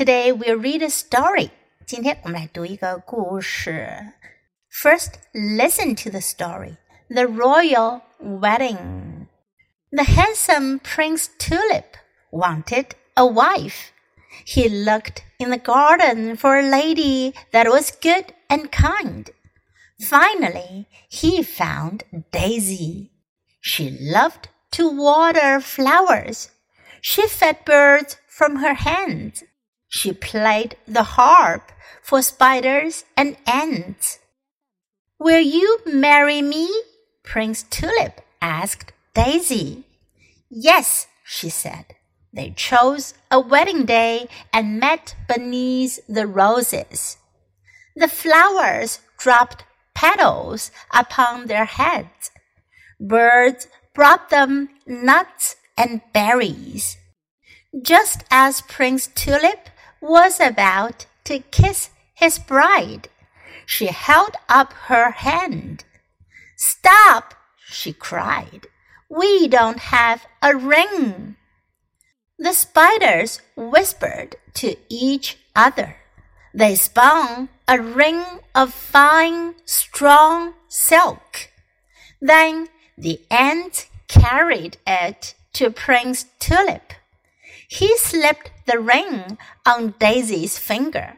Today we'll read a story. 今天我们来读一个故事。First, listen to the story. The Royal Wedding. The handsome Prince Tulip wanted a wife. He looked in the garden for a lady that was good and kind. Finally, he found Daisy. She loved to water flowers. She fed birds from her hands. She played the harp for spiders and ants. Will you marry me? Prince Tulip asked Daisy. Yes, she said. They chose a wedding day and met beneath the roses. The flowers dropped petals upon their heads. Birds brought them nuts and berries. Just as Prince Tulip was about to kiss his bride, she held up her hand. Stop, she cried. We don't have a ring. The spiders whispered to each other. They spun a ring of fine, strong silk. Then the ant carried it to Prince Tulip. He slipped the ring on Daisy's finger.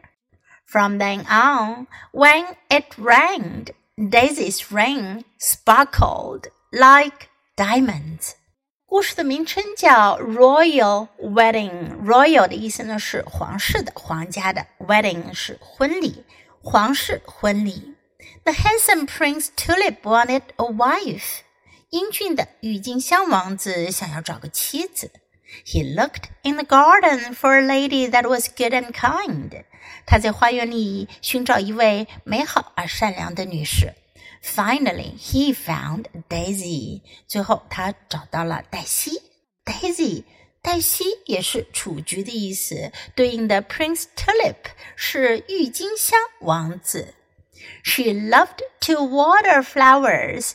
From then on, when it rained, Daisy's ring sparkled like diamonds. 故事的名称叫 Royal Wedding。Royal 的意思呢是皇室的、皇家的，Wedding 是婚礼，皇室婚礼。The handsome Prince Tulip wanted a wife。英俊的郁金香王子想要找个妻子。 He looked in the garden for a lady that was good and kind。他在花园里寻找一位美好而善良的女士。Finally, he found Daisy. 最后，他找到了黛西。Daisy，黛西也是雏菊的意思，对应的 Prince Tulip 是郁金香王子。She loved to water flowers.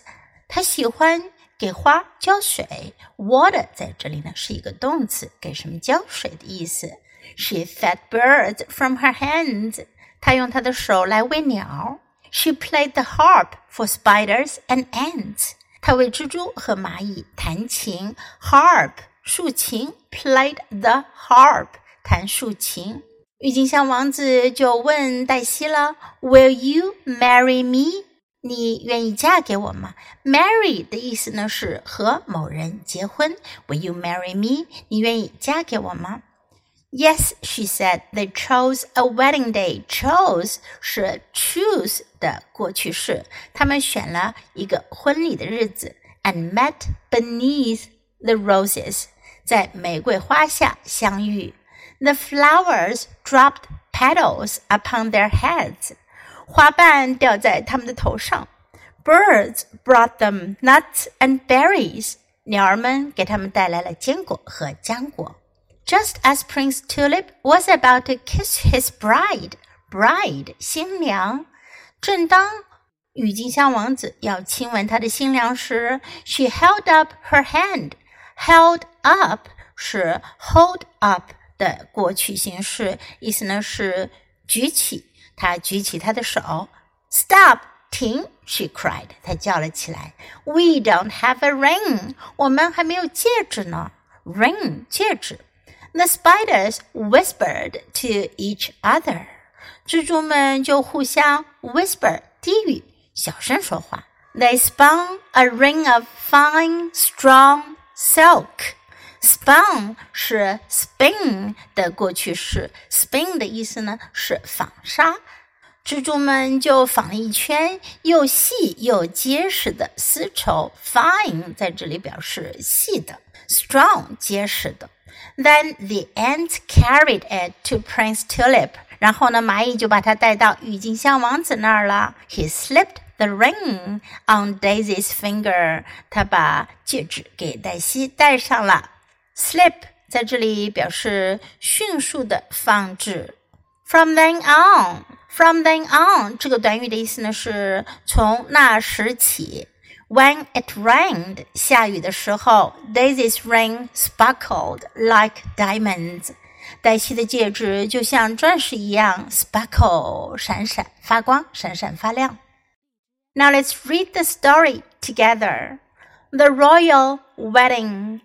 她喜欢给花浇水。Water 在这里呢是一个动词，给什么浇水的意思。She fed birds from her hands. 她用她的手来喂鸟。she played the harp for spiders and ants. 她为蜘蛛和蚂蚁弹琴，harp 竖琴，played the harp 弹竖琴。郁金香王子就问黛西了：“Will you marry me？” 你愿意嫁给我吗？Marry 的意思呢是和某人结婚。Will you marry me？你愿意嫁给我吗？Yes, she said. They chose a wedding day. Chose 是 choose 的过去式，他们选了一个婚礼的日子。And met beneath the roses，在玫瑰花下相遇。The flowers dropped petals upon their heads， 花瓣掉在他们的头上。Birds brought them nuts and berries，鸟儿们给他们带来了坚果和浆果。just as Prince Tulip was about to kiss his bride, bride 新娘，正当郁金香王子要亲吻他的新娘时，she held up her hand. Held up 是 hold up 的过去形式，意思呢是举起。她举起她的手。Stop，停！She cried，她叫了起来。We don't have a ring，我们还没有戒指呢。Ring，戒指。the spiders whispered to each other. 蜘蛛们就互相 whisper 低语，小声说话。They spun a ring of fine, strong silk. Spun 是 spin 的过去式，spin 的意思呢是纺纱。蜘蛛们就纺了一圈又细又结实的丝绸。Fine 在这里表示细的，strong 结实的。then the ant carried it to Prince Tulip. 然后呢，蚂蚁就把它带到郁金香王子那儿了。He slipped the ring on Daisy's finger. 他把戒指给黛西戴上了。Slip 在这里表示迅速的放置。From then on, from then on 这个短语的意思呢是从那时起。when it rained，下雨的时候，Daisy's ring sparkled like diamonds。 黛西的戒指就像钻石一样 sparkle 闪闪发光，闪闪发亮。Now let's read the story together. The royal wedding.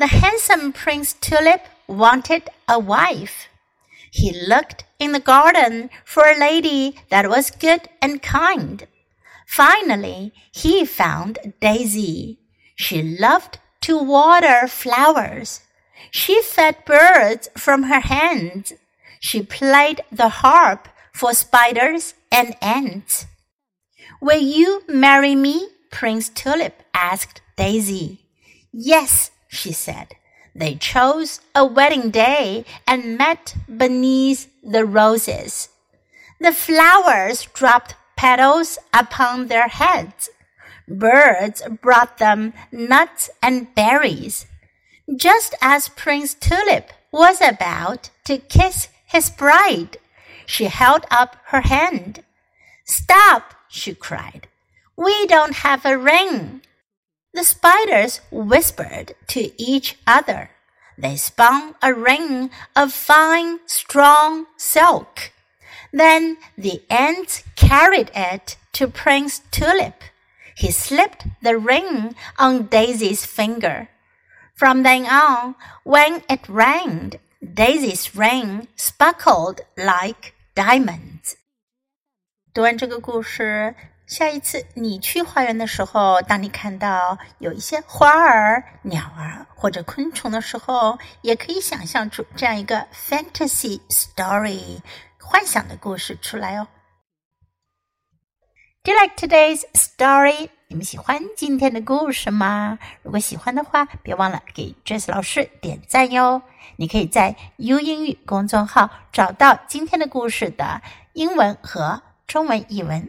The handsome Prince Tulip wanted a wife. He looked in the garden for a lady that was good and kind. Finally, he found Daisy. She loved to water flowers. She fed birds from her hands. She played the harp for spiders and ants. Will you marry me? Prince Tulip asked Daisy. Yes, she said. They chose a wedding day and met beneath the roses. The flowers dropped petals upon their heads. Birds brought them nuts and berries. Just as Prince Tulip was about to kiss his bride, she held up her hand. Stop, she cried. We don't have a ring. The spiders whispered to each other. They spun a ring of fine, strong silk. Then the ants carried it to Prince Tulip. He slipped the ring on Daisy's finger. From then on, when it rained, Daisy's ring sparkled like diamonds. 读完这个故事， 下一次你去花园的时候，当你看到有一些花儿、鸟儿或者昆虫的时候，也可以想象出这样一个 fantasy story 幻想的故事出来哦。Do you like today's story？你们喜欢今天的故事吗？如果喜欢的话，别忘了给 Jess 老师点赞哟。你可以在 U 英语公众号找到今天的故事的英文和中文译文。